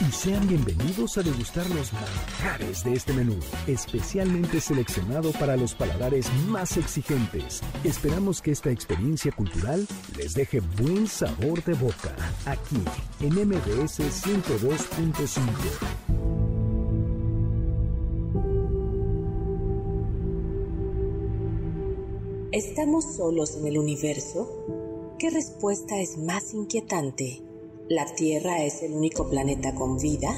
y sean bienvenidos a degustar los manjares de este menú, especialmente seleccionado para los paladares más exigentes. Esperamos que esta experiencia cultural les deje buen sabor de boca, aquí en MBS 102.5. ¿Estamos solos en el universo? ¿Qué respuesta es más inquietante? ¿La Tierra es el único planeta con vida?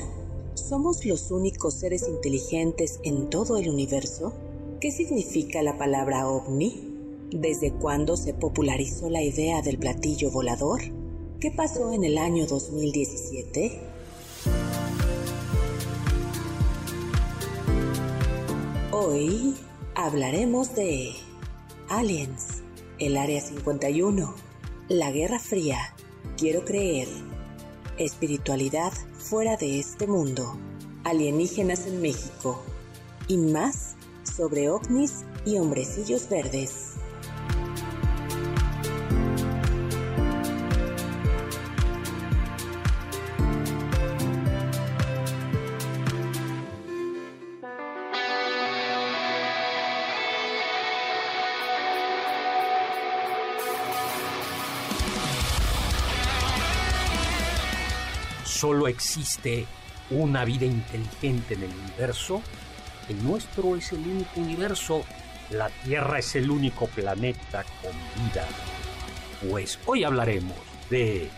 ¿Somos los únicos seres inteligentes en todo el universo? ¿Qué significa la palabra ovni? ¿Desde cuándo se popularizó la idea del platillo volador? ¿Qué pasó en el año 2017? Hoy hablaremos de Aliens, el Área 51, la Guerra Fría, Quiero creer, espiritualidad fuera de este mundo, alienígenas en México y más sobre ovnis y hombrecillos verdes. Solo existe una vida inteligente en el universo, el nuestro es el único universo, la Tierra es el único planeta con vida. Pues hoy hablaremos de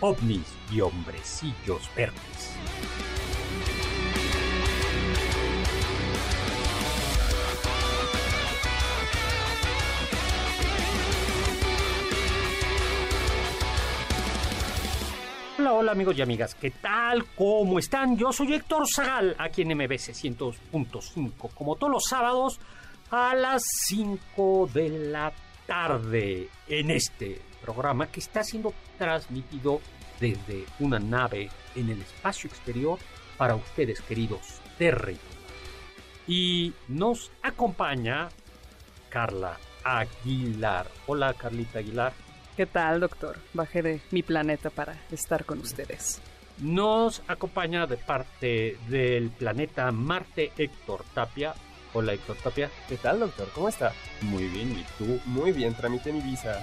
ovnis y hombrecillos verdes. Hola, hola amigos y amigas, ¿qué tal? ¿Cómo están? Yo soy Héctor Zagal, aquí en MBC 100.5, como todos los sábados a las 5 de la tarde, en este programa que está siendo transmitido desde una nave en el espacio exterior para ustedes, queridos terrícolas. Y nos acompaña Carla Aguilar. Hola, Carlita Aguilar. ¿Qué tal, doctor? Bajé de mi planeta para estar con ustedes. Nos acompaña de parte del planeta Marte Héctor Tapia. Hola Héctor Tapia. ¿Qué tal, doctor? ¿Cómo está? Muy bien, ¿y tú? Muy bien, tramité mi visa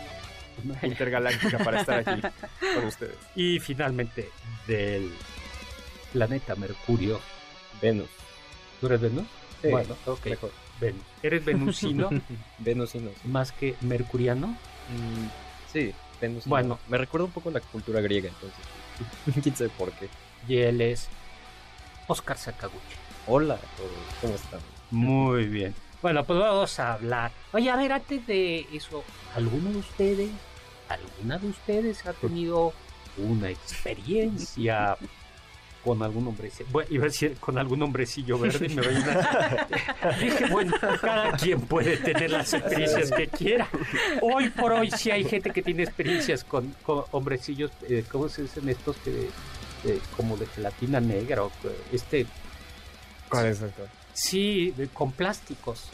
intergaláctica para estar aquí con ustedes. Y finalmente del planeta Mercurio. Venus. ¿Tú eres Venus? Sí, bueno, ok. mejor. Venus. ¿Eres venusino Venusino. sí. más que mercuriano? Mm, sí, venusino. Bueno. me recuerda un poco a la cultura griega, entonces. Quién sabe por qué. Y él es Oscar Sakaguchi. Hola a todos, ¿cómo están? Muy bien. Bueno, pues vamos a hablar. Oye, a ver, antes de eso, ¿alguno de ustedes, alguna de ustedes ha tenido una experiencia con algún hombrecillo? Bueno, iba a decir con algún hombrecillo verde, me voy a... Dije, bueno, cada quien puede tener las experiencias que quiera. Hoy por hoy sí hay gente que tiene experiencias con, con hombrecillos, eh, ¿cómo se dicen estos que... eh, como de gelatina negra o este ¿Cuál es, doctor? Sí, de- con plásticos.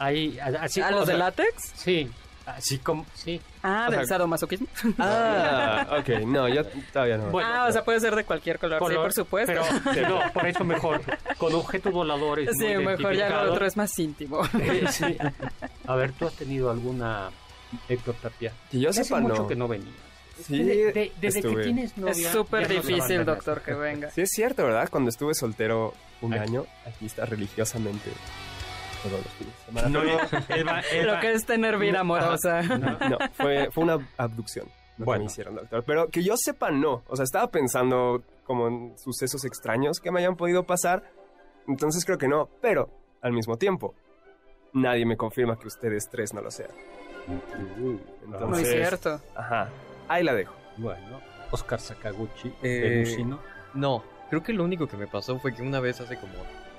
Ahí, a- así ¿A los de látex? Sí, así como, sí. Ah, del sadomasoquismo. Ah, ok, no, yo todavía no. Bueno, ah, o sea, puede ser de cualquier color, sí, por supuesto. Pero no, por eso mejor, con objetos voladores. sí, muy mejor ya lo otro es más íntimo. Eh, sí. A ver, ¿tú has tenido alguna, Héctor Tapia? que yo Hace sepa, mucho no. que no venía. Sí, De- de- desde estuve. que tienes novia. es súper difícil, doctor, que venga. Sí, es cierto, ¿verdad? Cuando estuve soltero un año, aquí está religiosamente todos los fines de semana. No, pero- él va- él Lo que es tener vida amorosa. No, fue, fue una abducción lo Bueno. que me hicieron, doctor. Pero que yo sepa, no. O sea, estaba pensando como en sucesos extraños que me hayan podido pasar. Entonces creo que no. Pero, al mismo tiempo, nadie me confirma que ustedes tres no lo sean. Muy Entonces, cierto. Ajá. Ahí la dejo. Bueno, Oscar Sakaguchi, Eh, Venusino. No, creo que lo único que me pasó fue que una vez hace como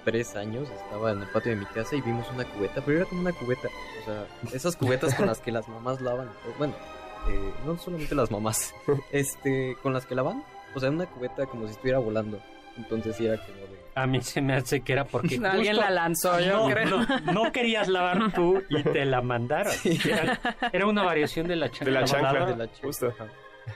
tres años estaba en el patio de mi casa y vimos una cubeta, pero era como una cubeta. O sea, esas cubetas con las que las mamás lavan. Bueno, eh, no solamente las mamás, este, con las que lavan. O sea, una cubeta como si estuviera volando. Entonces sí era como de. A mí se me hace que era porque Alguien justo- la lanzó, yo no, creo. no, no querías lavar tú y te la mandaron. Era, era una variación de la chancla. De la chancla. de la chica. Justo.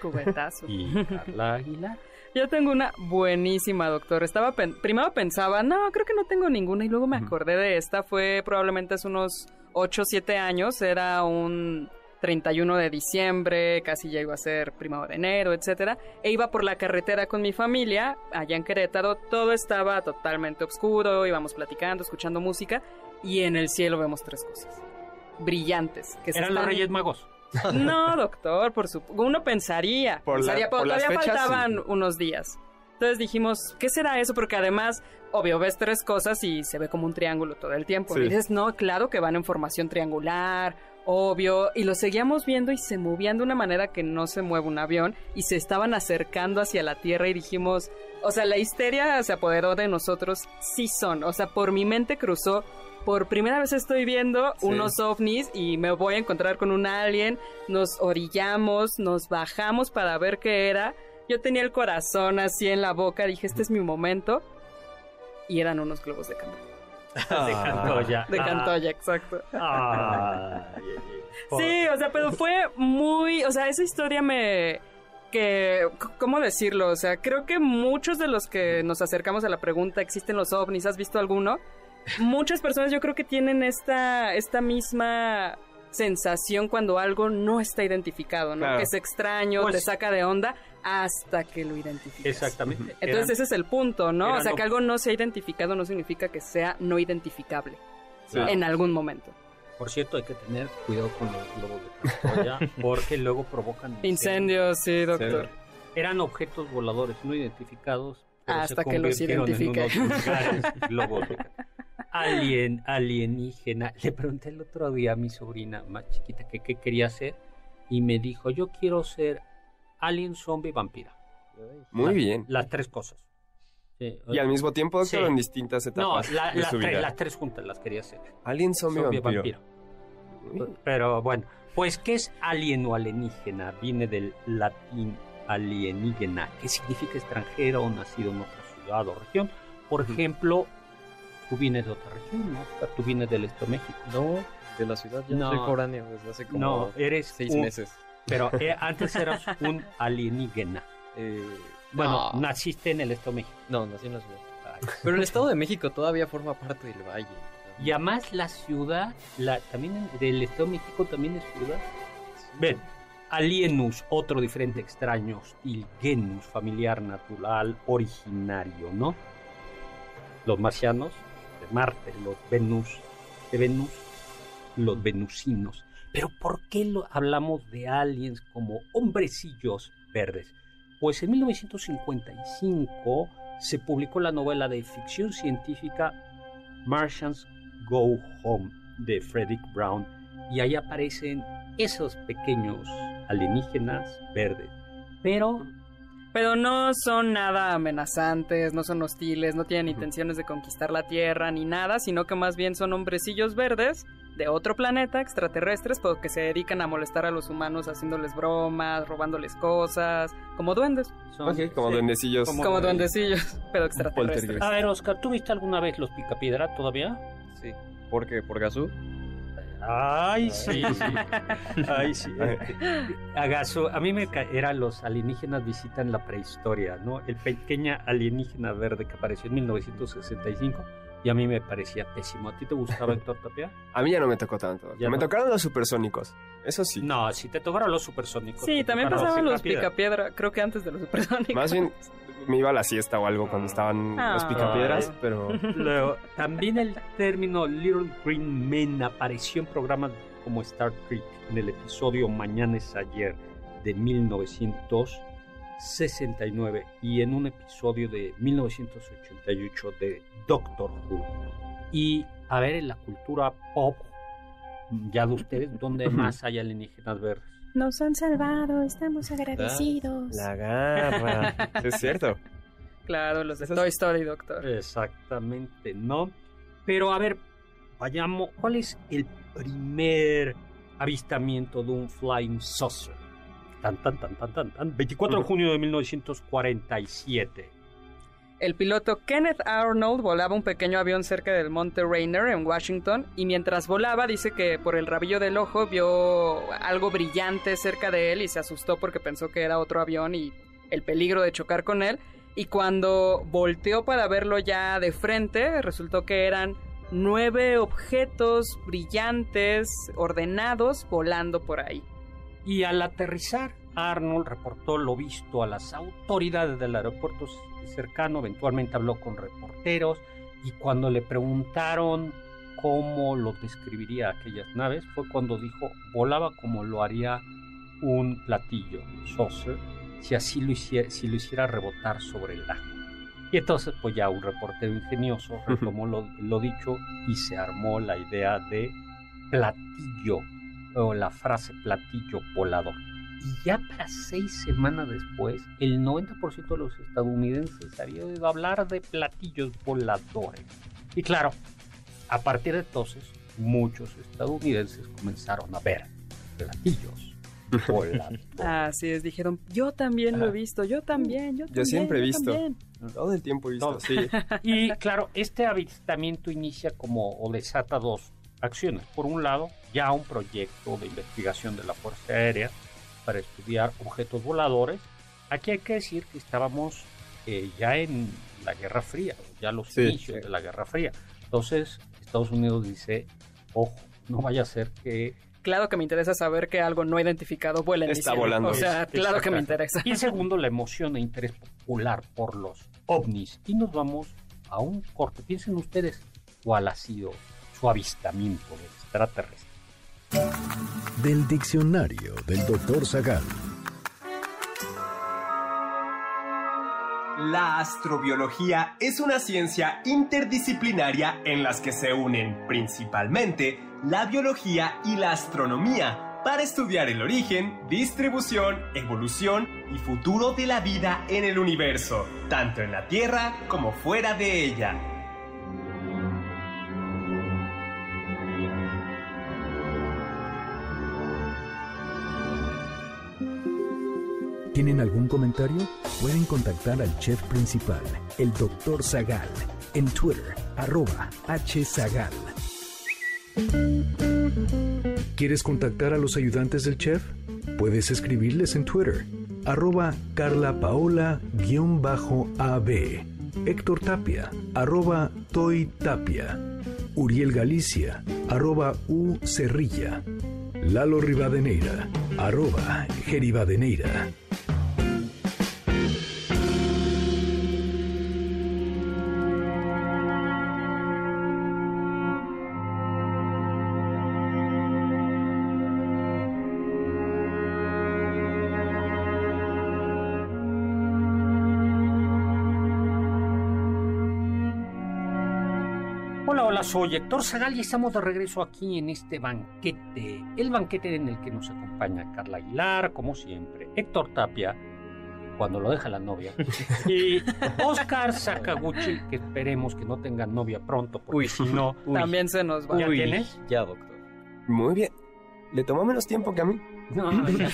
Cubetazo. Y Carla Aguilar. Yo tengo una buenísima, doctor. Estaba pen- primero pensaba, no, creo que no tengo ninguna y luego me acordé de esta. Fue probablemente hace unos 8 o 7 años. Era un 31 de diciembre, casi ya iba a ser primero de enero, etcétera. E iba por la carretera con mi familia allá en Querétaro. Todo estaba totalmente oscuro, íbamos platicando, escuchando música y en el cielo vemos tres cosas brillantes que Eran los están- Reyes Magos. no, doctor, por su... uno pensaría. Por pensaría, pero por las todavía fechas, faltaban sí. unos días. Entonces dijimos, ¿qué será eso? Porque además, obvio, ves tres cosas y se ve como un triángulo todo el tiempo. Sí. Y dices, no, claro que van en formación triangular, obvio. Y lo seguíamos viendo y se movían de una manera que no se mueve un avión y se estaban acercando hacia la Tierra y dijimos, o sea, la histeria se apoderó de nosotros, sí son. O sea, por mi mente cruzó. Por primera vez estoy viendo Sí. unos ovnis y me voy a encontrar con un alien. Nos orillamos, nos bajamos para ver qué era. Yo tenía el corazón así en la boca, dije, este es mi momento. Y eran unos globos de Cantoya. De Cantoya. De Ah, Cantoya, exacto. ay. Por- Sí, o sea, pero fue muy, o sea, esa historia me que cómo decirlo, o sea, creo que muchos de los que nos acercamos a la pregunta, ¿existen los ovnis? ¿Has visto alguno? Muchas personas yo creo que tienen esta esta misma sensación cuando algo no está identificado, ¿no? Claro. Que es extraño, Pues- te saca de onda hasta que lo identificas. Exactamente. Entonces Eran- ese es el punto, ¿no? O sea, que algo no sea identificado no significa que sea no identificable en algún momento. Por cierto, hay que tener cuidado con los globos de Cantoya porque luego provocan Incendios, sí, doctor. Eran objetos voladores no identificados. Hasta que los en identifique. unos vulgares globos de. Alien, alienígena. Le pregunté el otro día a mi sobrina más chiquita que qué quería ser y me dijo, yo quiero ser alien, zombie, vampira. Muy bien. Las tres cosas. Sí, Y al mismo tiempo, Sí. en distintas No, etapas la- de las, su tres, vida. las tres juntas las quería hacer. Alien, zombie, Zombie, vampiro. vampiro. Pero bueno, pues ¿qué es alien o alienígena? Viene del latín alienígena, que significa extranjero o nacido en otra ciudad o región. Por ejemplo, tú vienes de otra región, ¿no? Tú vienes del Este de México. No, de la ciudad ya No. soy foráneo desde hace como No, eres seis un- meses. Pero eh, antes eras un alienígena. Eh, Bueno, no, naciste en el Estado de México. no, nací en la ciudad. Pero el Estado de México todavía forma parte del valle. Y además la ciudad, la, también del Estado de México también es ciudad. Ven, alienus, otro diferente extraño, hostil, genus, familiar, natural, originario, ¿no? Los marcianos de Marte, los Venus de Venus, los venusinos. Pero ¿por qué lo, hablamos de aliens como hombrecillos verdes? Pues en 1955 se publicó la novela de ficción científica Martians Go Home de Frederick Brown y ahí aparecen esos pequeños alienígenas verdes. Pero Pero no son nada amenazantes, no son hostiles, no tienen intenciones de conquistar la Tierra ni nada, sino que más bien son hombrecillos verdes de otro planeta, extraterrestres, pero que se dedican a molestar a los humanos haciéndoles bromas, robándoles cosas, como duendes, son... Ok, como sí. duendecillos. Como- como duendecillos, pero extraterrestres. A ver, Oscar, ¿tú viste alguna vez los Picapiedra todavía? Sí. ¿Por qué? ¿Por Gazú? Ay, sí, sí. Ay, sí. Agaso, a mí me eran los alienígenas visitan la prehistoria, ¿no? El pequeña alienígena verde que apareció en 1965 y a mí me parecía pésimo. ¿A ti te gustaba Héctor Tapia? A mí ya no me tocó tanto. Ya me no. tocaron los supersónicos. Eso sí. No, si te tocaron los supersónicos. Sí, también pasaban los Picapiedra. picapiedra, creo que antes de los supersónicos. Más bien, me iba a la siesta o algo cuando estaban los Ah. picapiedras, pero Luego, también el término Little Green Men apareció en programas como Star Trek en el episodio Mañana es ayer de 1969 y en un episodio de 1988 de Doctor Who. Y a ver, en la cultura pop, ya de ustedes, ¿dónde más hay alienígenas verdes? Nos han salvado, estamos agradecidos. la garra. Es cierto. Claro, los de Esas- Toy Story, doctor. Exactamente, ¿no? Pero a ver, vayamos, ¿cuál es el primer avistamiento de un flying saucer? Tan, tan, tan, tan, tan, tan. 24 de junio de 1947. El piloto Kenneth Arnold volaba un pequeño avión cerca del monte Rainer en Washington y mientras volaba dice que por el rabillo del ojo vio algo brillante cerca de él y se asustó porque pensó que era otro avión y el peligro de chocar con él. Y cuando volteó para verlo ya de frente, resultó que eran nueve objetos brillantes, ordenados, volando por ahí. Y al aterrizar, Arnold reportó lo visto a las autoridades del aeropuerto cercano, eventualmente habló con reporteros y cuando le preguntaron cómo lo describiría aquellas naves, fue cuando dijo volaba como lo haría un platillo, saucer, si así lo hiciera, si lo hiciera rebotar sobre el agua. Y entonces, pues ya un reportero ingenioso retomó lo, lo dicho y se armó la idea de platillo o la frase platillo volador. Y ya para seis semanas después, el 90% de los estadounidenses había oído hablar de platillos voladores. Y claro, a partir de entonces, muchos estadounidenses comenzaron a ver platillos voladores. Así es, dijeron, yo también lo he visto, yo también, yo también. siempre he yo visto. también". Todo el tiempo he visto, Todo. sí. Y claro, este avistamiento inicia como o desata dos acciones. Por un lado, ya un proyecto de investigación de la Fuerza Aérea para estudiar objetos voladores. Aquí hay que decir que estábamos eh, ya en la Guerra Fría, ya los Sí, inicios sí. de la Guerra Fría. Entonces, Estados Unidos dice, ojo, no vaya a ser que Claro que me interesa saber que algo no identificado vuela en Está diciembre. volando. O sea, claro que me interesa. Y segundo, la emoción e interés popular por los ovnis. Y nos vamos a un corte. Piensen ustedes cuál ha sido su avistamiento extraterrestre. Del diccionario del doctor Zagal. La astrobiología es una ciencia interdisciplinaria en las que se unen principalmente la biología y la astronomía para estudiar el origen, distribución, evolución y futuro de la vida en el universo, tanto en la Tierra como fuera de ella. ¿Tienen algún comentario? Pueden contactar al chef principal, el doctor Zagal, en Twitter, arroba hzagal. ¿Quieres contactar a los ayudantes del chef? Puedes escribirles en Twitter, arroba carlapaola-ab, Héctor Tapia, arroba Toy Tapia, Uriel Galicia, arroba U Cerrilla, Lalo Rivadeneira, arroba Geribadeneira. Hola, soy Héctor Zagal y estamos de regreso aquí en este banquete. El banquete en el que nos acompaña Carla Aguilar, como siempre, Héctor Tapia, cuando lo deja la novia, y Oscar Sakaguchi, que esperemos que no tenga novia pronto, porque Uy. si no... Uy. También se nos va. ¿Ya Uy, tienes? Ya, doctor. Muy bien. Le tomó menos tiempo que a mí. No, ya.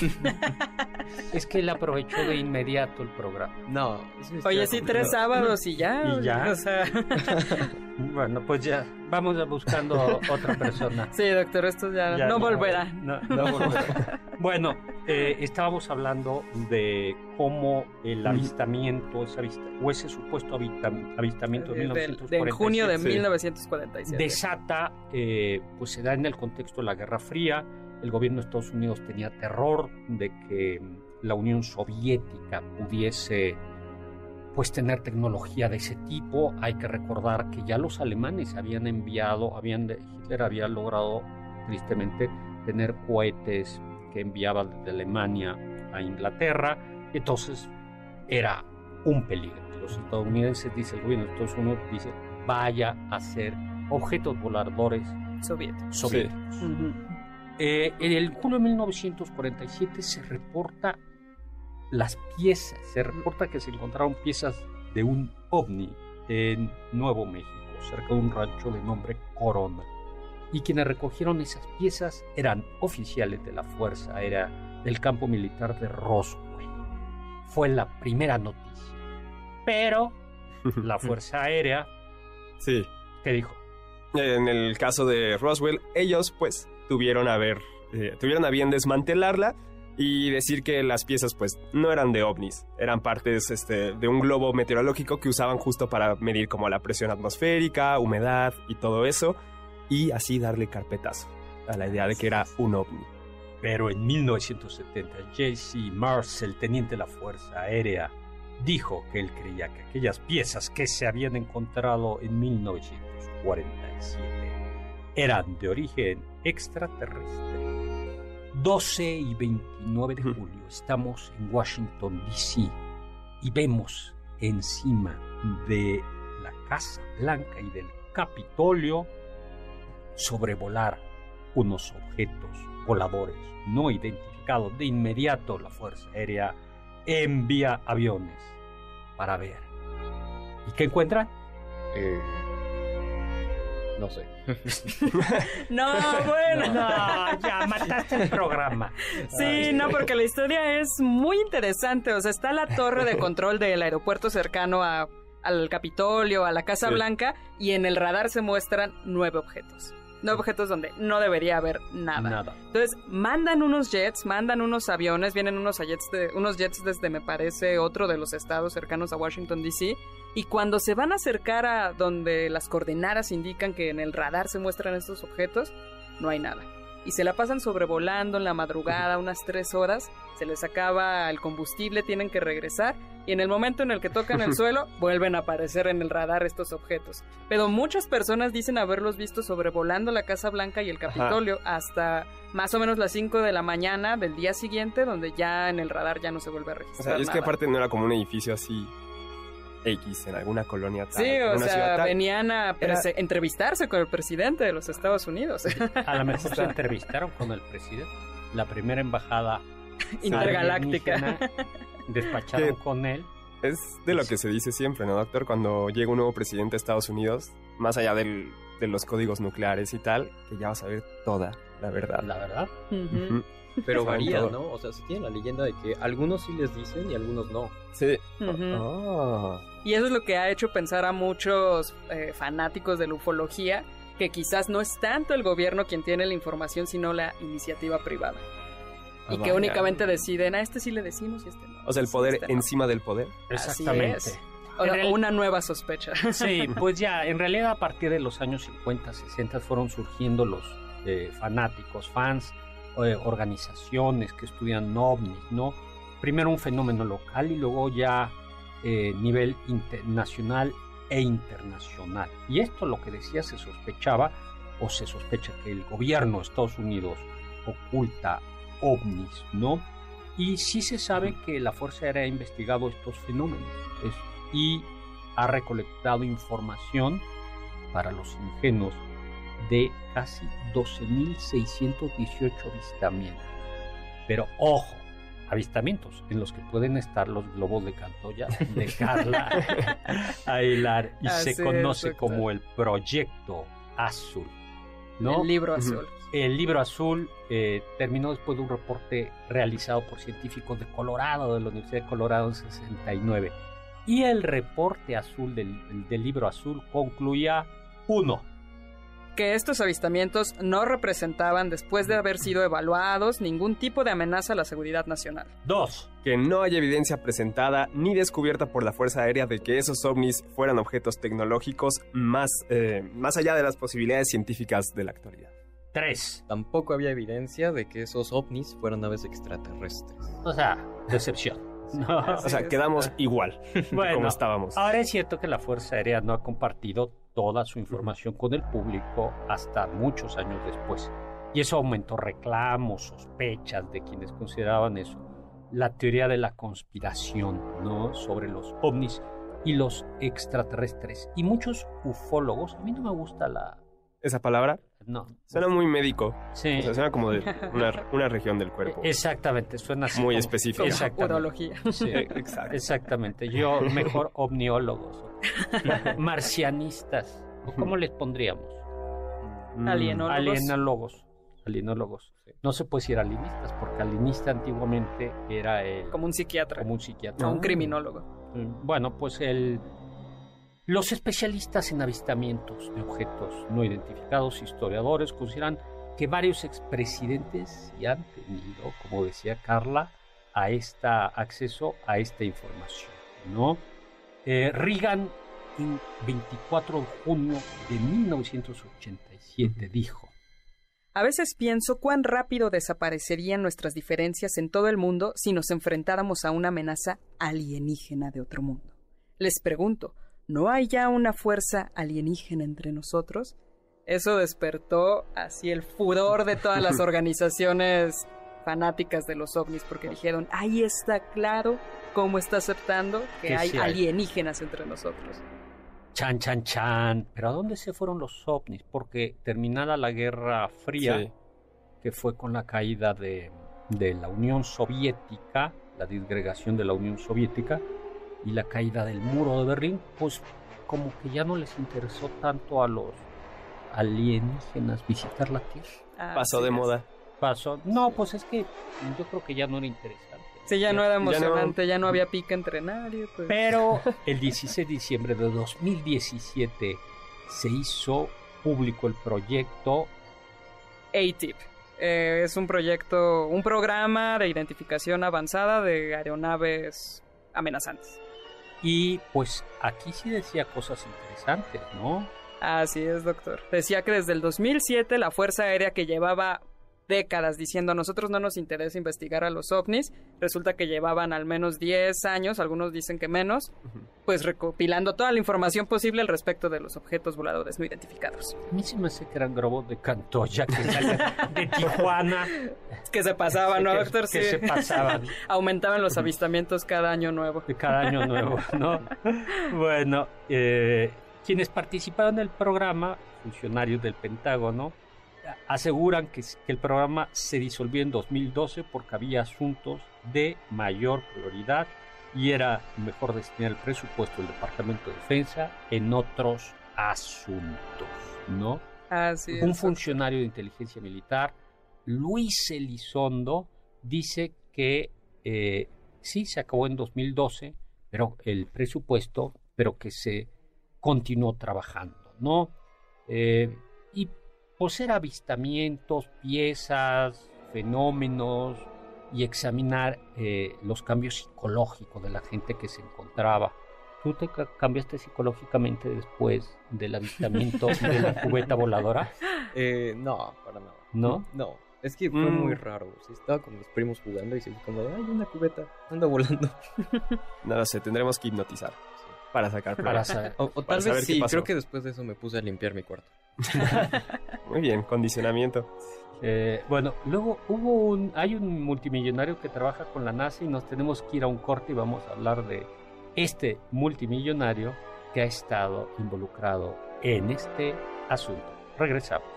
es que él aprovechó de inmediato el programa. No. Oye, sí, tres sábados y ya. ¿Y ya? O sea, Bueno, pues ya, vamos a buscando otra persona. sí, doctor, esto ya, Ya no, volverá. no- no volverá. bueno, eh, estábamos hablando de cómo el avistamiento, ese avista- o ese supuesto avista- avistamiento de Del- de, 1947 en junio de sí. 1947. desata, eh, pues se da en el contexto de la Guerra Fría. El gobierno de Estados Unidos tenía terror de que la Unión Soviética pudiese pues tener tecnología de ese tipo. Hay que recordar que ya los alemanes habían enviado, habían Hitler había logrado tristemente tener cohetes que enviaba desde Alemania a Inglaterra, entonces era un peligro. Los estadounidenses, dice el gobierno de Estados Unidos, dice, vaya a ser objetos voladores Soviéticos. soviéticos. Eh, en el julio de 1947 se reporta las piezas, se reporta que se encontraron piezas de un ovni en Nuevo México, cerca de un rancho de nombre Corona. Y quienes recogieron esas piezas eran oficiales de la Fuerza Aérea del campo militar de Roswell. Fue la primera noticia. Pero la Fuerza Aérea, Sí. ¿qué dijo? En el caso de Roswell, ellos pues tuvieron a ver, eh, tuvieron a bien desmantelarla y decir que las piezas pues no eran de ovnis, eran partes este, de un globo meteorológico que usaban justo para medir como la presión atmosférica, humedad y todo eso, y así darle carpetazo a la idea de que era un ovni. Pero en 1970, J.C. Mars, el teniente de la Fuerza Aérea, dijo que él creía que aquellas piezas que se habían encontrado en 1947 eran de origen extraterrestre. 12 y 29 de julio estamos en Washington, D.C. y vemos encima de la Casa Blanca y del Capitolio sobrevolar unos objetos voladores no identificados. De inmediato la Fuerza Aérea envía aviones para ver. ¿Y qué encuentran? Eh, no sé. No, bueno. No, ya mataste el programa. Sí, no, porque la historia es muy interesante. O sea, está la torre de control del aeropuerto cercano a- al Capitolio, a la Casa Sí. Blanca, y en el radar se muestran nueve objetos. Nueve objetos donde no debería haber nada. Nada. Entonces, mandan unos jets, mandan unos aviones, vienen unos jets, de, unos jets desde, me parece, otro de los estados cercanos a Washington, D.C. Y cuando se van a acercar a donde las coordenadas indican que en el radar se muestran estos objetos, no hay nada. Y se la pasan sobrevolando en la madrugada unas tres horas, se les acaba el combustible, tienen que regresar, y en el momento en el que tocan el suelo, vuelven a aparecer en el radar estos objetos. Pero muchas personas dicen haberlos visto sobrevolando la Casa Blanca y el Capitolio hasta más o menos las 5 de la mañana del día siguiente, donde ya en el radar ya no se vuelve a O registrar. sea, y es que aparte no era como un edificio así X en alguna colonia tal, Sí, o una sea, ciudad tal. venían a Era- entrevistarse con el presidente de los Estados Unidos. A lo mejor se entrevistaron con el presidente. La primera embajada Intergaláctica. Despacharon con él. Es de lo que se dice siempre, ¿no, doctor? Cuando llega un nuevo presidente a Estados Unidos, más allá del- de los códigos nucleares y tal, que ya vas a ver toda la verdad. La verdad. Ujú. Pero varía. ¿no? O sea, se tiene la leyenda de que algunos sí les dicen y algunos no. Sí. Oh. Y eso es lo que ha hecho pensar a muchos eh, fanáticos de la ufología que quizás no es tanto el gobierno quien tiene la información, sino la iniciativa privada. Ah, y que vaya. únicamente deciden, a este sí le decimos y a este no. O sea, el Sí, poder este no". encima del poder. Así Exactamente. es. O- real- una nueva sospecha. Sí, pues ya, en realidad a partir de los años 50, 60 fueron surgiendo los eh, fanáticos, fans, eh, organizaciones que estudian ovnis, ¿no? Primero un fenómeno local y luego ya eh, nivel internacional e internacional. Y esto lo que decía se sospechaba o se sospecha que el gobierno de Estados Unidos oculta ovnis, ¿no? Y sí se sabe que la Fuerza Aérea ha investigado estos fenómenos es- y ha recolectado información para los ingenuos de casi 12.618 avistamientos. Pero ojo, avistamientos en los que pueden estar los globos de Cantoya de Carla Aguilar y Así se conoce como el Proyecto Azul. ¿no? El libro azul. El libro azul eh, terminó después de un reporte realizado por científicos de Colorado, de la Universidad de Colorado en 69. Y el reporte azul del, del libro azul concluía, uno, Que estos avistamientos no representaban, después de haber sido evaluados, ningún tipo de amenaza a la seguridad nacional. dos, Que no hay evidencia presentada ni descubierta por la Fuerza Aérea de que esos ovnis fueran objetos tecnológicos más, eh, más allá de las posibilidades científicas de la actualidad. tres. Tampoco había evidencia de que esos ovnis fueran naves extraterrestres. O sea, decepción. No. O sea, quedamos igual Bueno, como estábamos. Ahora es cierto que la Fuerza Aérea no ha compartido toda su información con el público hasta muchos años después. Y eso aumentó reclamos, sospechas de quienes consideraban eso. La teoría de la conspiración, ¿no? Sobre los ovnis y los extraterrestres. Y muchos ufólogos, a mí no me gusta la... Esa palabra No. suena muy médico. Sí. O sea, suena como de una, una región del cuerpo. Exactamente, suena así. Muy como- específico. Exactamente. urología. Sí. Exacto. Exactamente. Yo mejor ovniólogos. Marcianistas. ¿O ¿Cómo les pondríamos? Mm. Alienólogos. Alienólogos. Alienólogos. No se puede decir alienistas, porque alienista antiguamente era el, Como un psiquiatra. como un psiquiatra. o un criminólogo. Mm, Bueno, pues el, los especialistas en avistamientos de objetos no identificados, historiadores, consideran que varios expresidentes ya han tenido, como decía Carla, a esta acceso a esta información, ¿no? Eh, Reagan, en 24 de junio de 1987, dijo, A veces pienso cuán rápido desaparecerían nuestras diferencias en todo el mundo si nos enfrentáramos a una amenaza alienígena de otro mundo. Les pregunto, ¿no hay ya una fuerza alienígena entre nosotros? Eso despertó así el furor de todas las organizaciones fanáticas de los ovnis porque dijeron, ahí está claro cómo está aceptando que Que hay sí hay. alienígenas entre nosotros. chan, chan, chan, pero ¿a dónde se fueron los ovnis? Porque terminada la Guerra Fría, Sí. que fue con la caída de, de la Unión Soviética, la disgregación de la Unión Soviética y la caída del muro de Berlín, pues como que ya no les interesó tanto a los alienígenas visitar la Tierra. Ah, Pasó sí, de es- moda. Pasó, no, pues es que yo creo que ya no era interesante. Sí, ya no era Ya no- emocionante, ya no había pica entre nadie. Pues. Pero el 16 de diciembre de 2017 se hizo público el proyecto ATIP. Eh, es un proyecto, un programa de identificación avanzada de aeronaves amenazantes. y pues aquí sí decía cosas interesantes, ¿no? Así es, doctor. Decía que desde el 2007 la Fuerza Aérea que llevaba décadas diciendo a nosotros no nos interesa investigar a los ovnis, resulta que llevaban al menos 10 años, algunos dicen que menos, pues recopilando toda la información posible al respecto de los objetos voladores no identificados. A mí se me hace que eran globos de Cantoya que de Tijuana. Que se pasaban, ¿no, que, doctor? que Sí. se pasaban Aumentaban los avistamientos cada año nuevo. cada año nuevo, ¿no? Bueno, eh, quienes participaron del programa, funcionarios del Pentágono, aseguran que, que el programa se disolvió en 2012 porque había asuntos de mayor prioridad y era mejor destinar el presupuesto del Departamento de Defensa en otros asuntos, ¿no? Así es. Un funcionario de inteligencia militar, Luis Elizondo, dice que eh, sí se acabó en 2012, pero el presupuesto, pero que se continuó trabajando, ¿no? Eh, y poseer avistamientos, piezas, fenómenos y examinar eh, los cambios psicológicos de la gente que se encontraba. ¿Tú te ca- cambiaste psicológicamente después del avistamiento de la cubeta voladora? Eh, no, para nada. ¿No? No, es que fue Mm. muy raro. Sí, estaba con mis primos jugando y se vi como de, ay, una cubeta, anda volando. Nada, sé, tendremos que hipnotizar para sacar Para saber. O, o Para tal saber vez qué sí, pasó. creo que después de eso me puse a limpiar mi cuarto. Muy bien, condicionamiento. Eh, bueno, luego hubo un, hay un multimillonario que trabaja con la NASA y nos tenemos que ir a un corte y vamos a hablar de este multimillonario que ha estado involucrado en este asunto. Regresamos.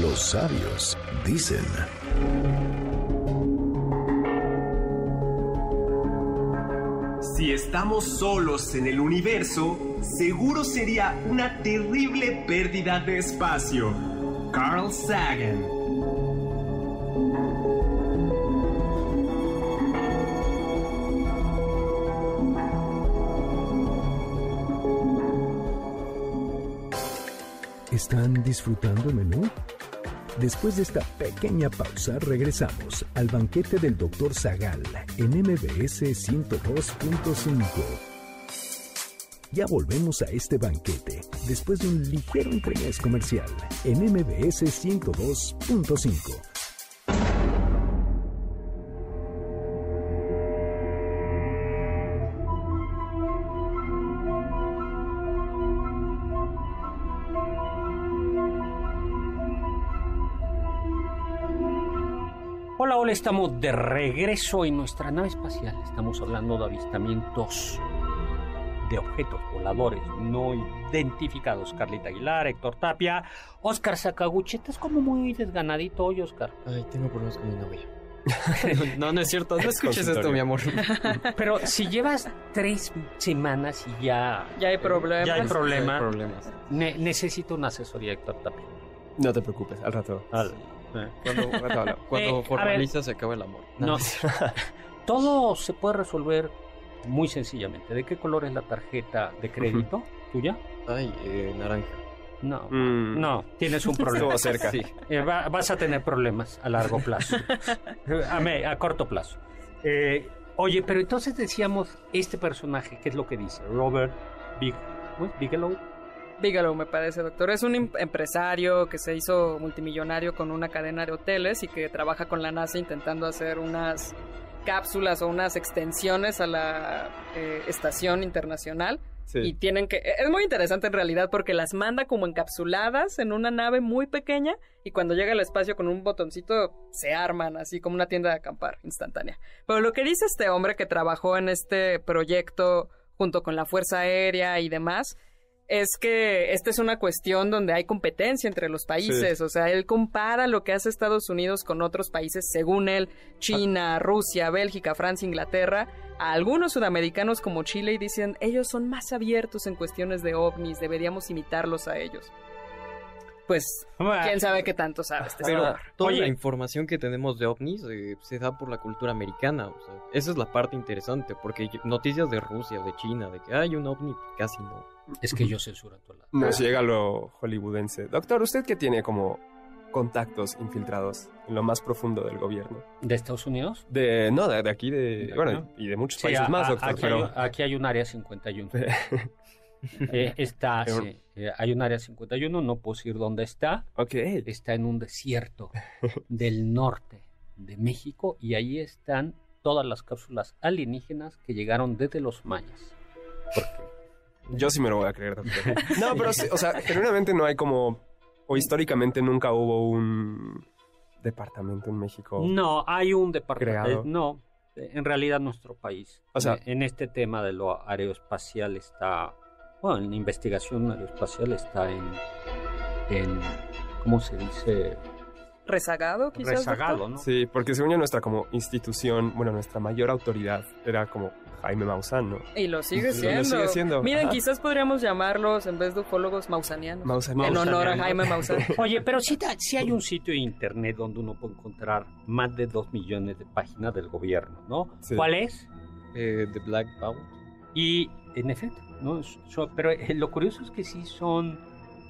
Los sabios dicen. Si estamos solos en el universo, seguro sería una terrible pérdida de espacio. Carl Sagan. ¿Están disfrutando el menú? Después de esta pequeña pausa, regresamos al banquete del Dr. Zagal en MBS 102.5. Ya volvemos a este banquete después de un ligero entremés comercial en MBS 102.5. Estamos de regreso en nuestra nave espacial. Estamos hablando de avistamientos de objetos voladores no identificados. Carlita Aguilar, Héctor Tapia, Oscar Sakaguchi. Estás como muy desganadito hoy, Oscar. Ay, tengo problemas con mi novia. no, no es cierto. No escuches esto, mi amor. Pero si llevas tres semanas y ya... Ya hay problemas. Ya hay problemas. problemas. Ne- necesito una asesoría, Héctor Tapia. No te preocupes, al rato. Al- Cuando, cuando Eh, formaliza se acaba el amor. No. Todo se puede resolver muy sencillamente. ¿De qué color es la tarjeta de crédito tuya? Ay, eh, naranja. No. Mm. No, tienes un problema. Estuvo cerca. Sí. Eh, va- vas a tener problemas a largo plazo. a, me- a corto plazo. Eh, oye, pero entonces decíamos, este personaje, ¿qué es lo que dice? Robert Big, ¿cómo es? Bigelow. Dígalo, me parece, doctor. Es un em- empresario que se hizo multimillonario con una cadena de hoteles y que trabaja con la NASA intentando hacer unas cápsulas o unas extensiones a la eh, estación internacional. Sí. Y tienen que... Es muy interesante en realidad porque las manda como encapsuladas en una nave muy pequeña y cuando llega al espacio con un botoncito se arman así como una tienda de acampar instantánea. Pero lo que dice este hombre que trabajó en este proyecto junto con la Fuerza Aérea y demás es que esta es una cuestión donde hay competencia entre los países. O sea, él compara lo que hace Estados Unidos con otros países, según él, China, Rusia, Bélgica, Francia, Inglaterra, a algunos sudamericanos como Chile y dicen, ellos son más abiertos en cuestiones de ovnis, deberíamos imitarlos a ellos. Pues, quién sabe qué tanto sabe este Pero señor. toda Oye. la información que tenemos de ovnis eh, se da por la cultura americana. O sea, esa es la parte interesante, porque noticias de Rusia o de China, de que hay un ovni, casi no. Es que yo censuro a tu lado. Nos llega lo hollywoodense. Doctor, ¿usted que tiene como contactos infiltrados en lo más profundo del gobierno? ¿De Estados Unidos? De, no, de, de aquí, de, De bueno, y de muchos Sí, países a- más, doctor, aquí, pero... hay, aquí hay un área 51. Eh, está, sí, eh, hay un área 51, no puedo decir dónde está. Está en un desierto del norte de México y ahí están todas las cápsulas alienígenas que llegaron desde los mayas. Porque Yo sí me lo voy a creer, doctor. No, pero, sí, o sea, genuinamente no hay como... O históricamente nunca hubo un departamento en México. no hay un departamento. Eh, no, eh, en realidad nuestro país. O sea- eh, en este tema de lo aeroespacial está. Bueno, en investigación aeroespacial está en. en ¿Cómo se dice? ¿Rezagado, quizás? Rezagado, doctor? ¿no? Sí, porque según yo nuestra como institución, bueno, nuestra mayor autoridad era como Jaime Maussan, ¿no? Y lo sigue Lo siendo. sigue siendo, Miren, ajá. quizás podríamos llamarlos, en vez de ufólogos, mausanianos. Maussan. En honor a Mausanianos. Jaime Maussan. Oye, pero sí, sí hay un sitio de internet donde uno puede encontrar más de dos millones de páginas del gobierno, ¿no? Sí. ¿Cuál es? Eh, The Black Bout. Y en efecto, ¿no? So- pero eh, lo curioso es que sí son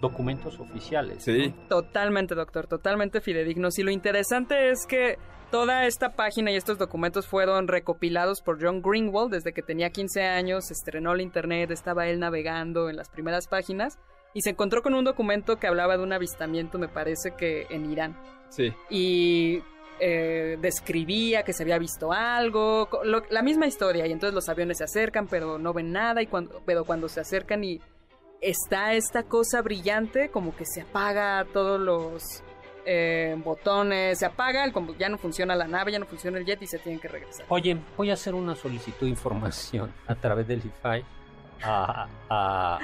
documentos oficiales. ¿no? Sí. Totalmente, doctor, totalmente fidedignos. Y lo interesante es que toda esta página y estos documentos fueron recopilados por John Greenwald desde que tenía 15 años, se estrenó el internet, estaba él navegando en las primeras páginas y se encontró con un documento que hablaba de un avistamiento, me parece que en Irán. Sí. y eh, describía que se había visto algo, lo- la misma historia, y entonces los aviones se acercan pero no ven nada, y cuando, pero cuando se acercan y está esta cosa brillante, como que se apaga todos los eh, botones, se apaga, el combu- ya no funciona la nave, ya no funciona el jet y se tienen que regresar. Oye, voy a hacer una solicitud de información a través del IFAI a, a,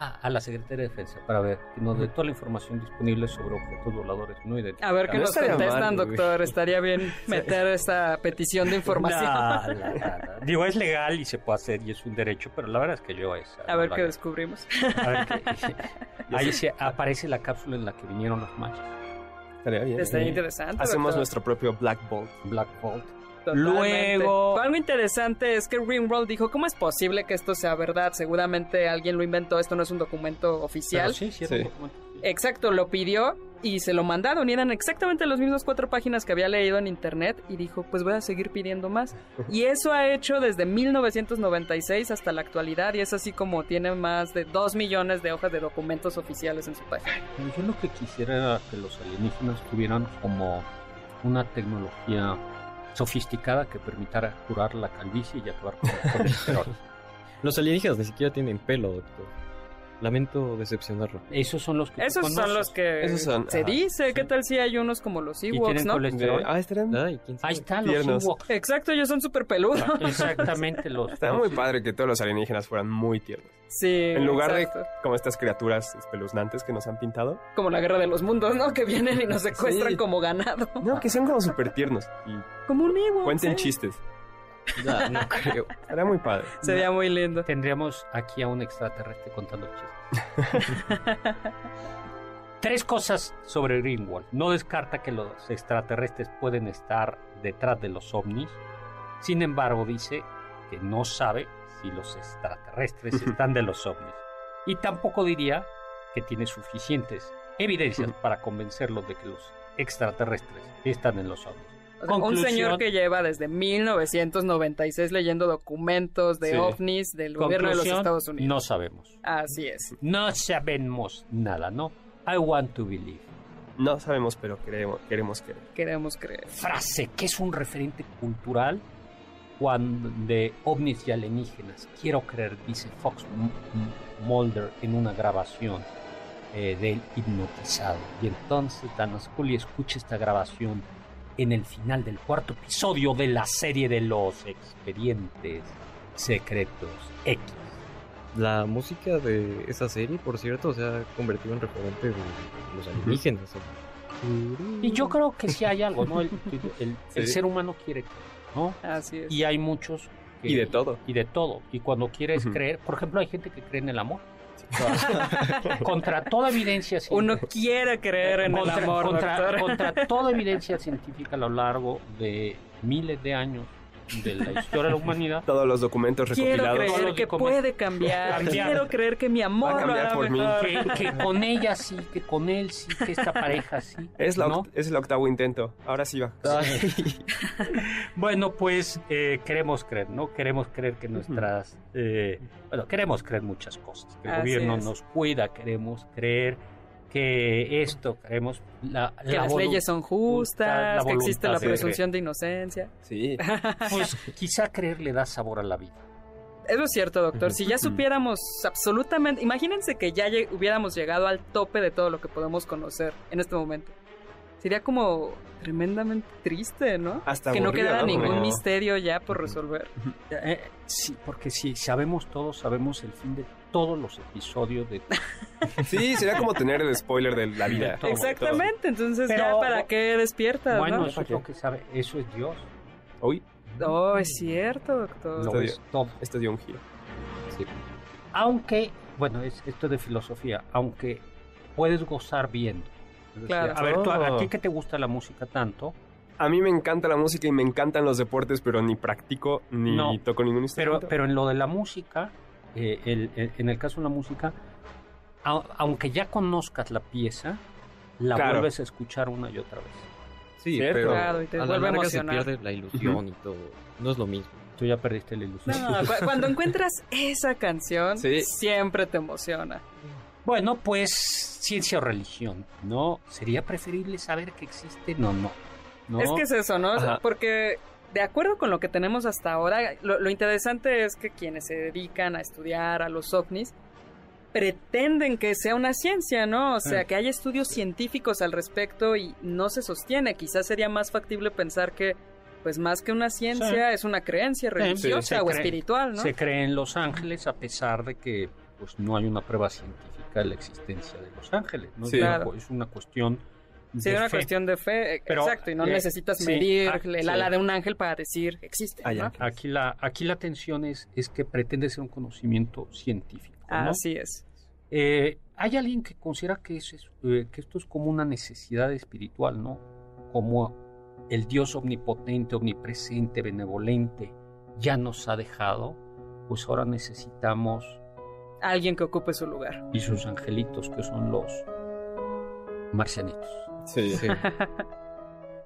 a- a la Secretaría de Defensa para ver que nos dé toda la información disponible sobre objetos voladores no identificados. A ver qué No nos contestan, mal, doctor. Estaría bien meter esta petición de información. Digo, es legal y se puede hacer y es un derecho, pero la verdad es que yo es. A ver qué descubrimos. A ver qué- Ahí se aparece la cápsula en la que vinieron los mayas. Estaría bien. Estaría interesante. Hacemos doctor. nuestro propio Black Bolt. Black Bolt. Totalmente. Luego- Algo interesante es que Greenwald dijo, ¿cómo es posible que esto sea verdad? Seguramente alguien lo inventó, esto no es un documento oficial. Pero sí, sí, era un documento. Exacto, lo pidió y se lo mandaron y eran exactamente las mismas cuatro páginas que había leído en internet y dijo, pues voy a seguir pidiendo más. Y eso ha hecho desde 1996 hasta la actualidad y es así como tiene más de dos millones de hojas de documentos oficiales en su página. Yo lo que quisiera era que los alienígenas tuvieran como una tecnología sofisticada que permitiera curar la calvicie y acabar con el colesterol. Los alienígenas ni siquiera tienen pelo, doctor. Lamento decepcionarlo. Esos son los que Esos son conoces. los que Esos son, se ajá, dice. ¿Qué tal si hay unos como los Y Ewoks, tienen no? colesterol. Ah, estarán... Ay, ¿quién sabe? Ahí están Tiernos. los Ewoks. Exacto, ellos son súper peludos. Exactamente los. Estaría muy padre que todos los alienígenas fueran muy tiernos. Sí. En lugar exacto. de como estas criaturas espeluznantes que nos han pintado. Como la guerra de los mundos, ¿no? Que vienen y nos secuestran Sí. como ganado. No, que sean como súper tiernos y Como un Ewok. cuenten sí. chistes. Ya, no creo. Estaría muy padre. Sería muy lindo. Tendríamos aquí a un extraterrestre contando chistes. Tres cosas sobre Greenwald. No descarta que los extraterrestres pueden estar detrás de los ovnis. Sin embargo, dice que no sabe si los extraterrestres están de los ovnis. Y tampoco diría que tiene suficientes evidencias para convencerlos de que los extraterrestres están en los ovnis. O sea, un señor que lleva desde 1996 leyendo documentos de Sí. ovnis del gobierno de los Estados Unidos. No sabemos. Así es. No sabemos nada, ¿no? I want to believe. No sabemos, pero queremos, queremos creer. Queremos creer. Frase que es un referente cultural cuando, de ovnis y alienígenas. Quiero creer, dice Fox Mulder en una grabación eh, del hipnotizado. Y entonces Dan Scully escucha esta grabación en el final del cuarto episodio de la serie de los expedientes secretos X. La música de esa serie, por cierto, se ha convertido en referente de los alienígenas. Y yo creo que sí hay algo, ¿no? El, el- el Sí. ser humano quiere creer, ¿no? Así es. Y hay muchos... que- Y de todo. Y de todo. Y cuando quieres Ujú. creer, por ejemplo, hay gente que cree en el amor. contra toda evidencia Uno científica. quiere creer en contra, el amor, contra- contra toda evidencia científica a lo largo de miles de años de la historia de la humanidad. Todos los documentos Quiero recopilados. Todos creer que documentos. puede cambiar. Cambiar. Quiero creer que mi amor Va a cambiar por mí. Que, que con ella sí, que con él sí, que esta pareja sí. Es, la ¿no? oct- es el octavo intento. Ahora sí va. Bueno, pues eh, queremos creer, ¿no? Queremos creer que nuestras... eh, bueno, queremos creer muchas cosas. Que el Así gobierno es. nos cuida, queremos creer que esto, queremos... La, Que la las leyes son la justas, que existe la de- presunción de inocencia. Sí. Pues quizá creer le da sabor a la vida. Eso es cierto, doctor. Si ya supiéramos absolutamente, imagínense que ya lleg- hubiéramos llegado al tope de todo lo que podemos conocer en este momento. Sería como tremendamente triste, ¿no? Hasta que no quedara ¿no? ningún misterio ya por resolver. Eh, sí, porque si sabemos todos, sabemos el fin de todos los episodios de... Sí, sería como tener el spoiler de la vida. Todo, Exactamente, entonces Pero- ya para qué despiertas, Bueno, ¿no? eso es lo que sabe, eso es Dios. Uy, Oh, es cierto, doctor. Esto es todo. esto dio un giro. Aunque, bueno, es esto de filosofía, aunque puedes gozar viendo. Claro. A ver, tú, ¿a Oh. ti que te gusta la música tanto? A mí me encanta la música y me encantan los deportes, pero ni practico ni No. toco ningún Pero, instrumento. pero en lo de la música, eh, el- el- en el caso de la música, a- aunque ya conozcas la pieza, la Claro. vuelves a escuchar una y otra vez. Sí, Cierto. pero Claro, y te a la larga se pierde la ilusión y todo. No es lo mismo. Tú ya perdiste la ilusión. No, cu- cuando encuentras esa canción, Sí. siempre te emociona. Bueno, pues ciencia o religión, ¿no? ¿Sería preferible saber que existe? No, no. ¿No? Es que es eso, ¿no? Ajá. Porque de acuerdo con lo que tenemos hasta ahora, lo, lo interesante es que quienes se dedican a estudiar a los ovnis pretenden que sea una ciencia, ¿no? O sea, Sí. que haya estudios científicos al respecto y no se sostiene. Quizás sería más factible pensar que, pues más que una ciencia, es una creencia religiosa o cree- espiritual, ¿no? Se cree en Los Ángeles a pesar de que pues no hay una prueba científica de la existencia de Los Ángeles, ¿no? Sí. Claro. Es una cuestión Sí, una fe. cuestión de fe, eh, Pero, exacto, y no eh, necesitas sí, medir ah, el sí. ala de un ángel para decir existe, Ah, ¿no? Aquí la, aquí la tensión es, es que pretende ser un conocimiento científico, ¿no? Así es. Eh, hay alguien que considera que, eso es, eh, que esto es como una necesidad espiritual, ¿no? Como el Dios omnipotente, omnipresente, benevolente ya nos ha dejado, pues ahora necesitamos Alguien que ocupe su lugar. y sus angelitos que son los marcianitos. Sí. Sí.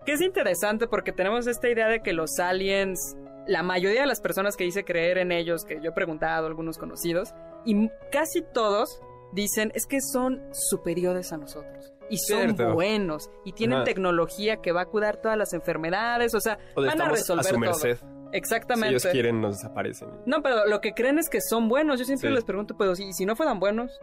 Que es interesante porque tenemos esta idea de que los aliens, la mayoría de las personas que dice creer en ellos, que yo he preguntado a algunos conocidos, y casi todos dicen es que son superiores a nosotros. Y son Cierto. buenos. Y tienen Ajá. tecnología que va a curar todas las enfermedades. O sea, O van a resolver a su todo. merced. Si Exactamente. ellos quieren, nos desaparecen. No, pero lo que creen es que son buenos. Yo siempre Sí. les pregunto, pero si, si no fueran buenos,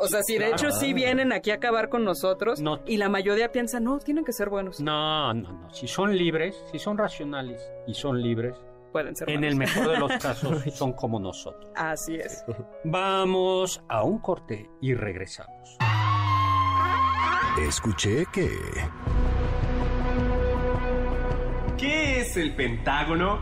O sea, si de hecho sí vienen aquí a acabar con nosotros No. y la mayoría piensa, no, tienen que ser buenos. No, no, no. Si son libres, si son racionales y son libres, Pueden ser en buenos. el mejor de los casos son como nosotros. Así es. Vamos a un corte y regresamos. Escuché que... ¿Qué es el Pentágono?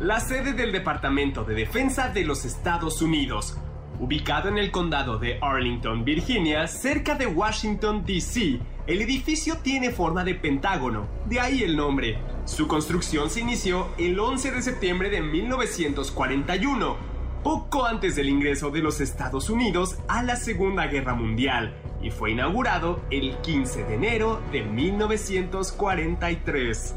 La sede del Departamento de Defensa de los Estados Unidos, ubicado en el condado de Arlington, Virginia, cerca de Washington, D.C. El edificio tiene forma de pentágono, de ahí el nombre. Su construcción se inició el 11 de septiembre de 1941, poco antes del ingreso de los Estados Unidos a la Segunda Guerra Mundial, y fue inaugurado el 15 de enero de 1943.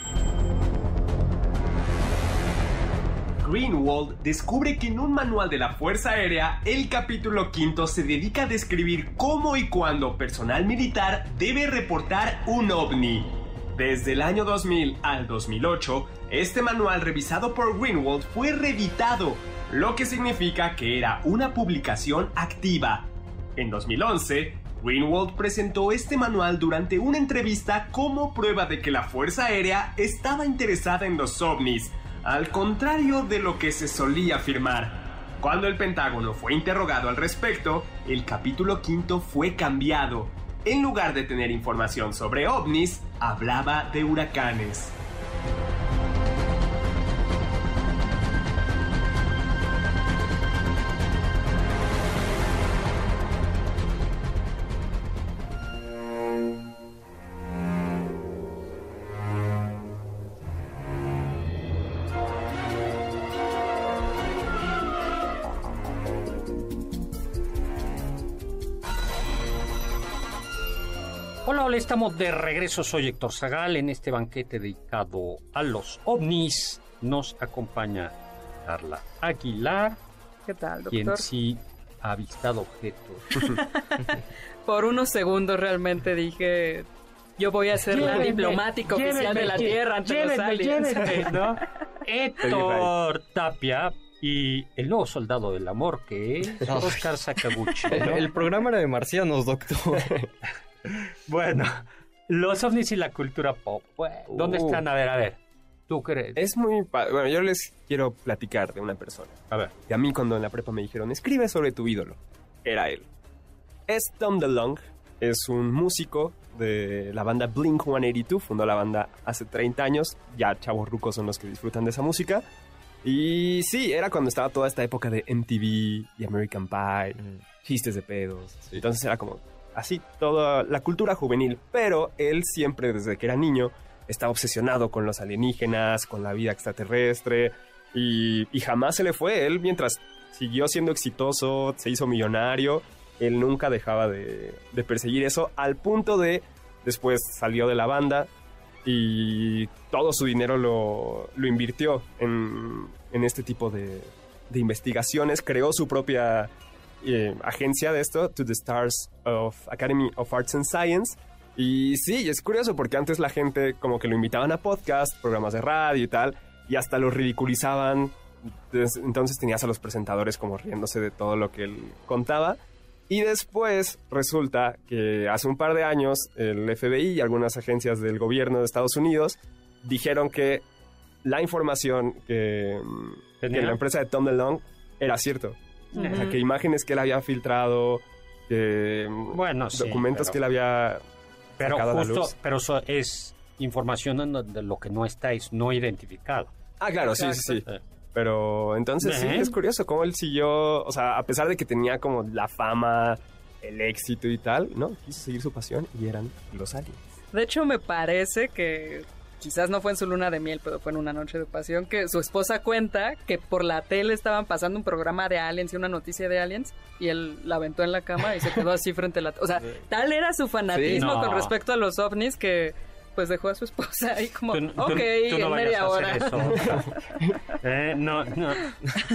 Greenwald descubre que en un manual de la Fuerza Aérea, el capítulo quinto se dedica a describir cómo y cuándo personal militar debe reportar un ovni. Desde el año 2000 al 2008, este manual revisado por Greenwald fue reeditado, lo que significa que era una publicación activa. En 2011, Greenwald presentó este manual durante una entrevista como prueba de que la Fuerza Aérea estaba interesada en los ovnis, al contrario de lo que se solía afirmar. Cuando el Pentágono fue interrogado al respecto, el capítulo quinto fue cambiado. En lugar de tener información sobre ovnis, hablaba de huracanes. Estamos de regreso. Soy Héctor Zagal. En este banquete dedicado a los ovnis nos acompaña Carla Aguilar, ¿Qué tal, quien doctor? sí ha avistado objetos. Por unos segundos realmente dije, yo voy a ser la Llévenme, diplomática oficial llévenme, de la Tierra ante los aliens. ¿no? Héctor Tapia y el nuevo soldado del amor que es Oscar Sakaguchi. El, ¿no? el programa era de marcianos, doctor. Bueno, los ovnis y la cultura pop. ¿Dónde Uh. están? A ver, a ver. ¿Tú crees? Es muy... Bueno, yo les quiero platicar de una persona. A ver. Que a mí cuando en la prepa me dijeron, escribe sobre tu ídolo. Era él. Es Tom DeLonge. Es un músico de la banda Blink-182. Fundó la banda hace 30 años. Ya chavos rucos son los que disfrutan de esa música. Y sí, era cuando estaba toda esta época de MTV y American Pie. Chistes de pedos. Entonces era como así toda la cultura juvenil. Pero él siempre, desde que era niño, estaba obsesionado con los alienígenas, con la vida extraterrestre. Y, y jamás se le fue. Él, mientras siguió siendo exitoso, se hizo millonario, él nunca dejaba de, de perseguir eso, al punto de después salió de la banda y todo su dinero lo, lo invirtió en, en este tipo de, de investigaciones. Creó su propia eh, agencia de esto, To the Stars of Academy of Arts and Science. Y sí, es curioso porque antes la gente como que lo invitaban a podcast, programas de radio y tal, y hasta lo ridiculizaban. Entonces, entonces tenías a los presentadores como riéndose de todo lo que él contaba. Y después resulta que hace un par de años el FBI y algunas agencias del gobierno de Estados Unidos dijeron que la información que, que ¿Tenía? la empresa de Tom DeLonge era cierto. O sea, que imágenes que él había filtrado, que Bueno, sí, documentos pero- que él había Pero sacado a la justo, luz. pero eso es información en donde lo que no está es no identificado. Ah, claro, sí, sí, sí. Pero entonces sí, es curioso cómo él siguió, o sea, a pesar de que tenía como la fama, el éxito y tal, ¿no? Quiso seguir su pasión y eran los aliens. De hecho, me parece que quizás no fue en su luna de miel, pero fue en una noche de pasión, que su esposa cuenta que por la tele estaban pasando un programa de aliens y una noticia de aliens, y él la aventó en la cama y se quedó así frente a la... O sea, tal era su fanatismo Sí, no. con respecto a los ovnis que pues dejó a su esposa ahí como, Tú- tú- ok, tú no en media hora. eso. Eh, no, no.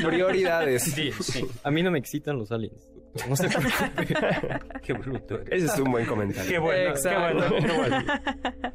Prioridades. Sí, sí. A mí no me excitan los aliens. No sé por qué. Qué bruto eres. Ese es un buen comentario. Qué bueno, Exacto. qué bueno. qué bueno.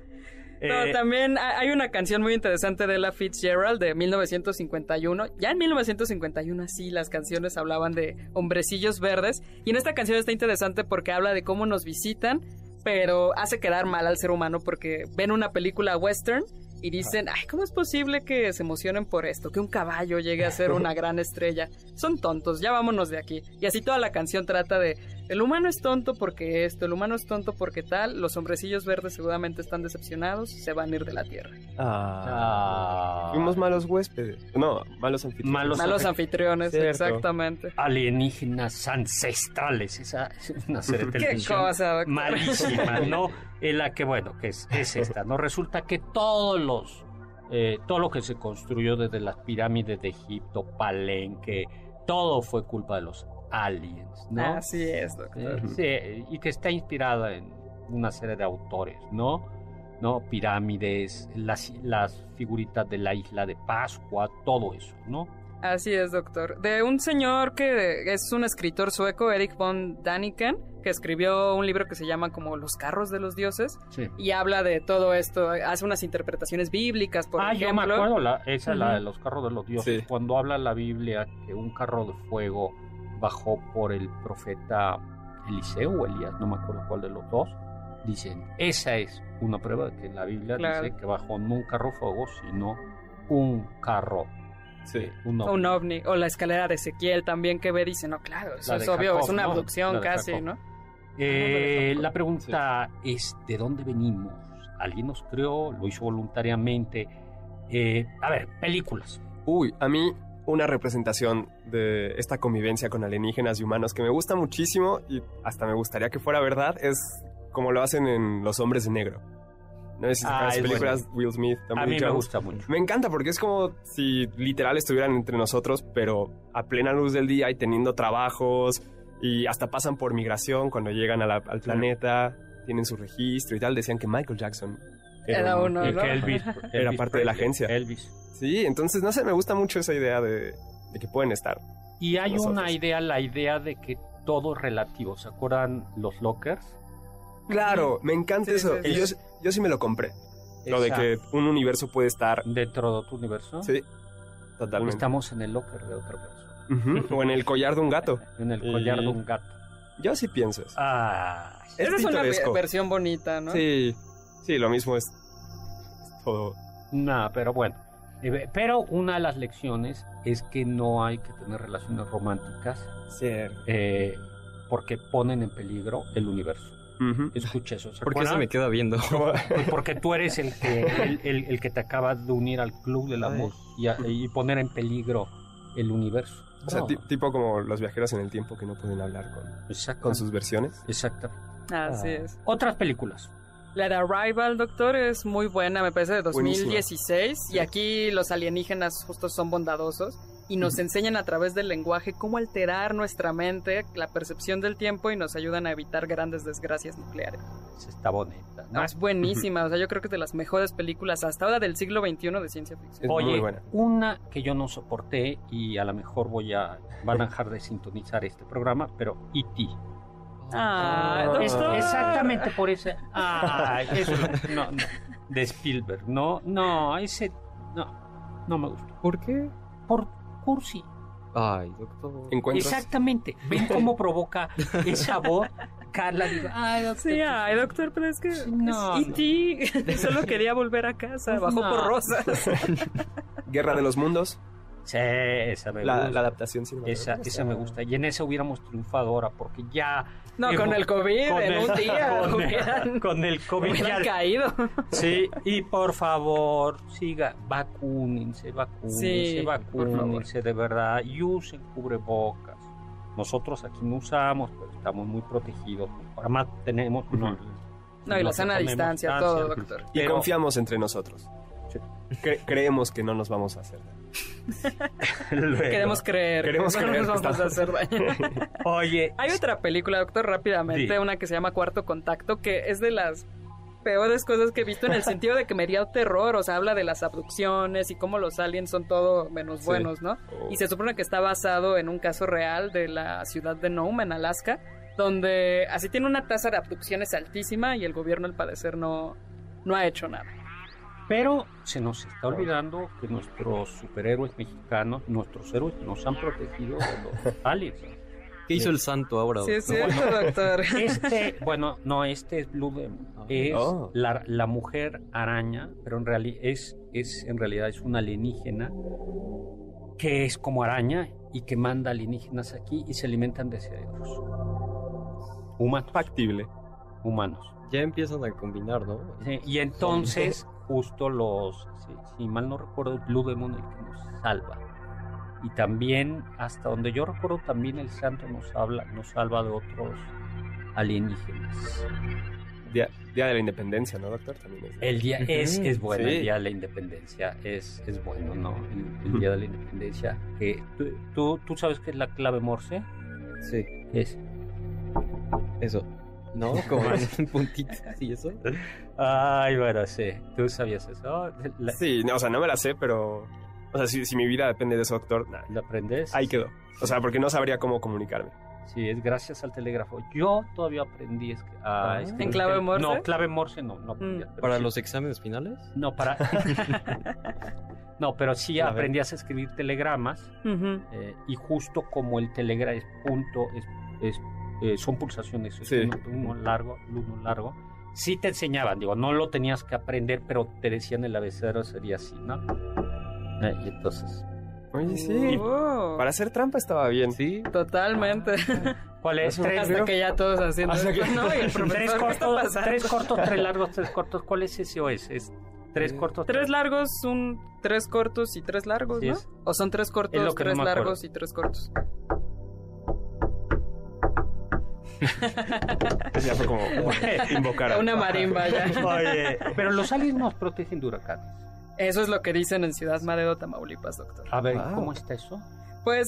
No, Eh, también ha- hay una canción muy interesante de Ella Fitzgerald de 1951. Ya en 1951 sí las canciones hablaban de hombrecillos verdes y en esta canción está interesante porque habla de cómo nos visitan, pero hace quedar mal al ser humano porque ven una película western y dicen, ay, ¿cómo es posible que se emocionen por esto? Que un caballo llegue a ser una gran estrella. Son tontos, ya vámonos de aquí. Y así toda la canción trata de, el humano es tonto porque esto, el humano es tonto porque tal, los hombrecillos verdes seguramente están decepcionados, se van a ir de la Tierra. Ah, ah, fuimos malos huéspedes. No, malos anfitriones. Malos Malos anfi- anfitriones, Cierto. exactamente. alienígenas ancestrales. Esa es una serie de Qué cosa, doctor. malísima, ¿no? En la que, bueno, que es, es esta, ¿no? Resulta que todos los, eh, todo lo que se construyó desde las pirámides de Egipto, Palenque, todo fue culpa de los aliens, ¿no? Así es, doctor. Eh, sí, y que está inspirada en una serie de autores, ¿no? ¿No? Pirámides, las, las figuritas de la isla de Pascua, todo eso, ¿no? Así es, doctor. De un señor que es un escritor sueco, Eric von Daniken, que escribió un libro que se llama como Los carros de los dioses Sí. y habla de todo esto, hace unas interpretaciones bíblicas, por ah, ejemplo. yo me acuerdo, la, esa es la de los carros de los dioses. Sí. Cuando habla la Biblia que un carro de fuego bajó por el profeta Eliseo o Elías, no me acuerdo cuál de los dos, dicen, esa es una prueba de que la Biblia Claro. dice que bajó no un carro de fuego, sino un carro, Sí. eh, un ovni. Un ovni. O la escalera de Ezequiel también que ve, dice, no, claro, eso es obvio, Jacob, es una abducción casi, Jacob. ¿no? Eh, la pregunta es, ¿de dónde venimos? ¿Alguien nos creó? ¿Lo hizo voluntariamente? Eh, a ver, películas. Uy, a mí una representación de esta convivencia con alienígenas y humanos que me gusta muchísimo y hasta me gustaría que fuera verdad es como lo hacen en Los Hombres de Negro. No sé si Ah, las películas Will Smith, Tommy A mí me Jones. gusta mucho. Me encanta porque es como si literal estuvieran entre nosotros, pero a plena luz del día y teniendo trabajos y hasta pasan por migración cuando llegan a la- al planeta, tienen su registro y tal. Decían que Michael Jackson Era un- uno, Y ¿no? que Elvis, Era Elvis parte de la agencia. Elvis. Sí, entonces no sé, me gusta mucho esa idea de, de que pueden estar. Y hay una idea, la idea de que todo es relativo. ¿Se acuerdan los lockers? Claro, me encanta Sí, eso. sí, Y yo, sí. yo sí me lo compré. Lo de que un universo puede estar. Dentro de tu universo. Sí, totalmente. Estamos en el locker de otra persona. O en el collar de un gato. En el Y- collar de un gato. Yo sí pienso eso. Ah, Es Esa es una versión bonita, ¿no? Sí, sí, lo mismo es, es todo. no, pero bueno. Eh, Pero una de las lecciones es que no hay que tener relaciones románticas Cierto. eh, porque ponen en peligro el universo. Escucha eso. ¿se ¿Por qué se me queda viendo? Porque tú eres el que, el, el- el que te acaba de unir al club del amor y, a- y poner en peligro el universo. O sea, tipo como los viajeros en el tiempo que no pueden hablar con, con sus versiones. Exactamente. Así Ah. es. Otras películas. La de Arrival, doctor, es muy buena, me parece de Buenísima. 2016. Y Sí. aquí los alienígenas justo son bondadosos y nos enseñan a través del lenguaje cómo alterar nuestra mente, la percepción del tiempo y nos ayudan a evitar grandes desgracias nucleares. Está bonita. es buenísima, o sea, yo creo que es de las mejores películas hasta ahora del siglo XXI de ciencia ficción. Es Oye, muy buena. una que yo no soporté y a lo mejor voy a van a dejar de sintonizar este programa, pero E.T. Ah, Ah. Exactamente por ese. Ah, eso no, no, de Spielberg. No, no, ese no, no me gustó. ¿Por qué? Por cursi. Ay, doctor. Encuentras. Exactamente. Ven cómo provoca esa voz. Carla digo, ay, doctor, Sí, ay, doctor, pero es que No, es E.T. solo quería volver a casa, Pues bajó no. por rosas. Guerra de los Mundos. Sí, esa me La, gusta. la adaptación cinematográfica. esa, esa me gusta. Y en esa hubiéramos triunfado ahora, porque ya. No, con el COVID, con en el- un día con el- hubieran, con el COVID hubieran ya- caído. Sí, y por favor, siga, vacúnense, vacúnense, Sí, vacúnense de verdad y usen cubrebocas. Nosotros aquí no usamos, pero estamos muy protegidos. Además tenemos... No, No, y la sana distancia, todo, doctor. Y Pero- confiamos entre nosotros. Cre- creemos que no nos vamos a hacer daño. Queremos creer. Queremos que no creer nos vamos a hacer daño. Oye, Hay otra película, doctor, rápidamente, Sí. una que se llama Cuarto Contacto, que es de las peores cosas que he visto en el sentido de que me dio terror, o sea, habla de las abducciones y cómo los aliens son todo menos Sí. buenos, ¿no? Oh. Y se supone que está basado en un caso real de la ciudad de Nome, en Alaska, donde así tiene una tasa de abducciones altísima y el gobierno al parecer no, no ha hecho nada. Pero se nos está olvidando que nuestros superhéroes mexicanos, nuestros héroes, nos han protegido de los aliens. ¿Qué hizo el santo ahora? Sí, es doctor? cierto, doctor. Este, bueno, no, este es Blue Demon. Es Oh. la, la mujer araña, pero en realidad es, es en realidad es una alienígena que es como araña y que manda alienígenas aquí y se alimentan de cerebros. Humanos. Factible. Humanos. Ya empiezan a combinar, ¿no? Sí, y entonces, justo los, si, si mal no recuerdo, el Blue Demon el que nos salva. Y también, hasta donde yo recuerdo, también el santo nos habla, nos salva de otros alienígenas. Día, Día de la Independencia, ¿no, doctor? También es. El día es, es bueno, Sí. el día de la independencia es, es bueno, ¿no? El, el día de la independencia. Que, ¿tú, tú, tú sabes qué es la clave Morse? Sí, Es. eso. ¿No? Como un puntito y eso. Ay, bueno, sí. ¿Tú sabías eso? ¿La, Sí, no, o sea, no me la sé, pero. O sea, si, si mi vida depende de eso, doctor, nah, ¿la aprendes? ahí quedó. O sea, porque no sabría cómo comunicarme. Sí, es gracias al telégrafo. Yo todavía aprendí a Ah. escribir ¿En clave Morse? No, clave Morse no, no aprendí. Mm. Para sí- los exámenes finales. No, para... no, pero sí A aprendías a escribir telegramas eh, y justo como el telegrama es punto, es, es, eh, son pulsaciones, es Sí. uno, uno largo, uno largo. Sí te enseñaban, digo, no lo tenías que aprender, pero te decían el abecedario sería así, ¿no? Eh, y entonces... Oye, sí. Oh, Para hacer trampa estaba bien. Sí. Totalmente. ¿Cuál es? Tres, Hasta que ya todos haciendo Hasta que- ¿no? Y el tres profesor, ¿qué está cortos, tres cortos, tres largos, tres cortos. ¿Cuál es ese o es? Es tres cortos, Tres largos, un tres cortos y tres largos, Sí, ¿no? es- O son tres es cortos, tres largos y tres cortos. Ya fue como invocar. a- Una marimba ya. Oye, pero los aliens nos protegen de huracanes. Eso es lo que dicen en Ciudad Madero, Tamaulipas, doctor. A ver, Wow. ¿cómo está eso? Pues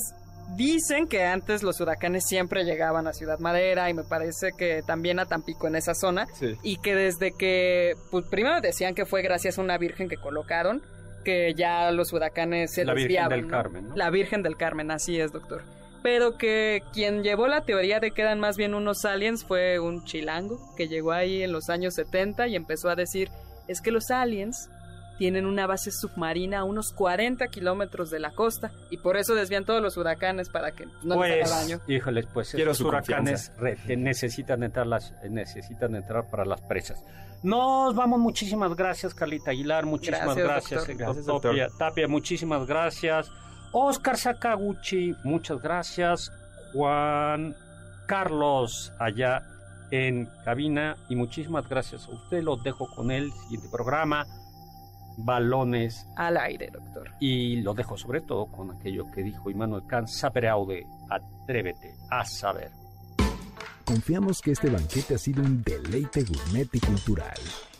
dicen que antes los huracanes siempre llegaban a Ciudad Madera y me parece que también a Tampico en esa zona. Sí. Y que desde que, pues primero decían que fue gracias a una virgen que colocaron, que ya los huracanes se La Virgen desviaban, del ¿no? Carmen, ¿no? La Virgen del Carmen, así es, doctor. Pero que quien llevó la teoría de que eran más bien unos aliens fue un chilango que llegó ahí en los años 70 y empezó a decir, es que los aliens tienen una base submarina a unos 40 kilómetros de la costa y por eso desvían todos los huracanes para que no les haga daño. híjoles, pues su huracanes necesitan entrar las necesitan entrar para las presas. Nos vamos, muchísimas gracias Carlita Aguilar, muchísimas Gracias, gracias, doctor. Gracias, doctor. Tapia, Tapia, muchísimas gracias. Oscar Sakaguchi, muchas gracias. Juan Carlos allá en cabina y muchísimas gracias a usted. Los dejo con el siguiente programa. Balones Al aire, doctor. y lo dejo sobre todo con aquello que dijo Immanuel Kant, sapere aude, atrévete a saber. Confiamos que este banquete ha sido un deleite gourmet y cultural.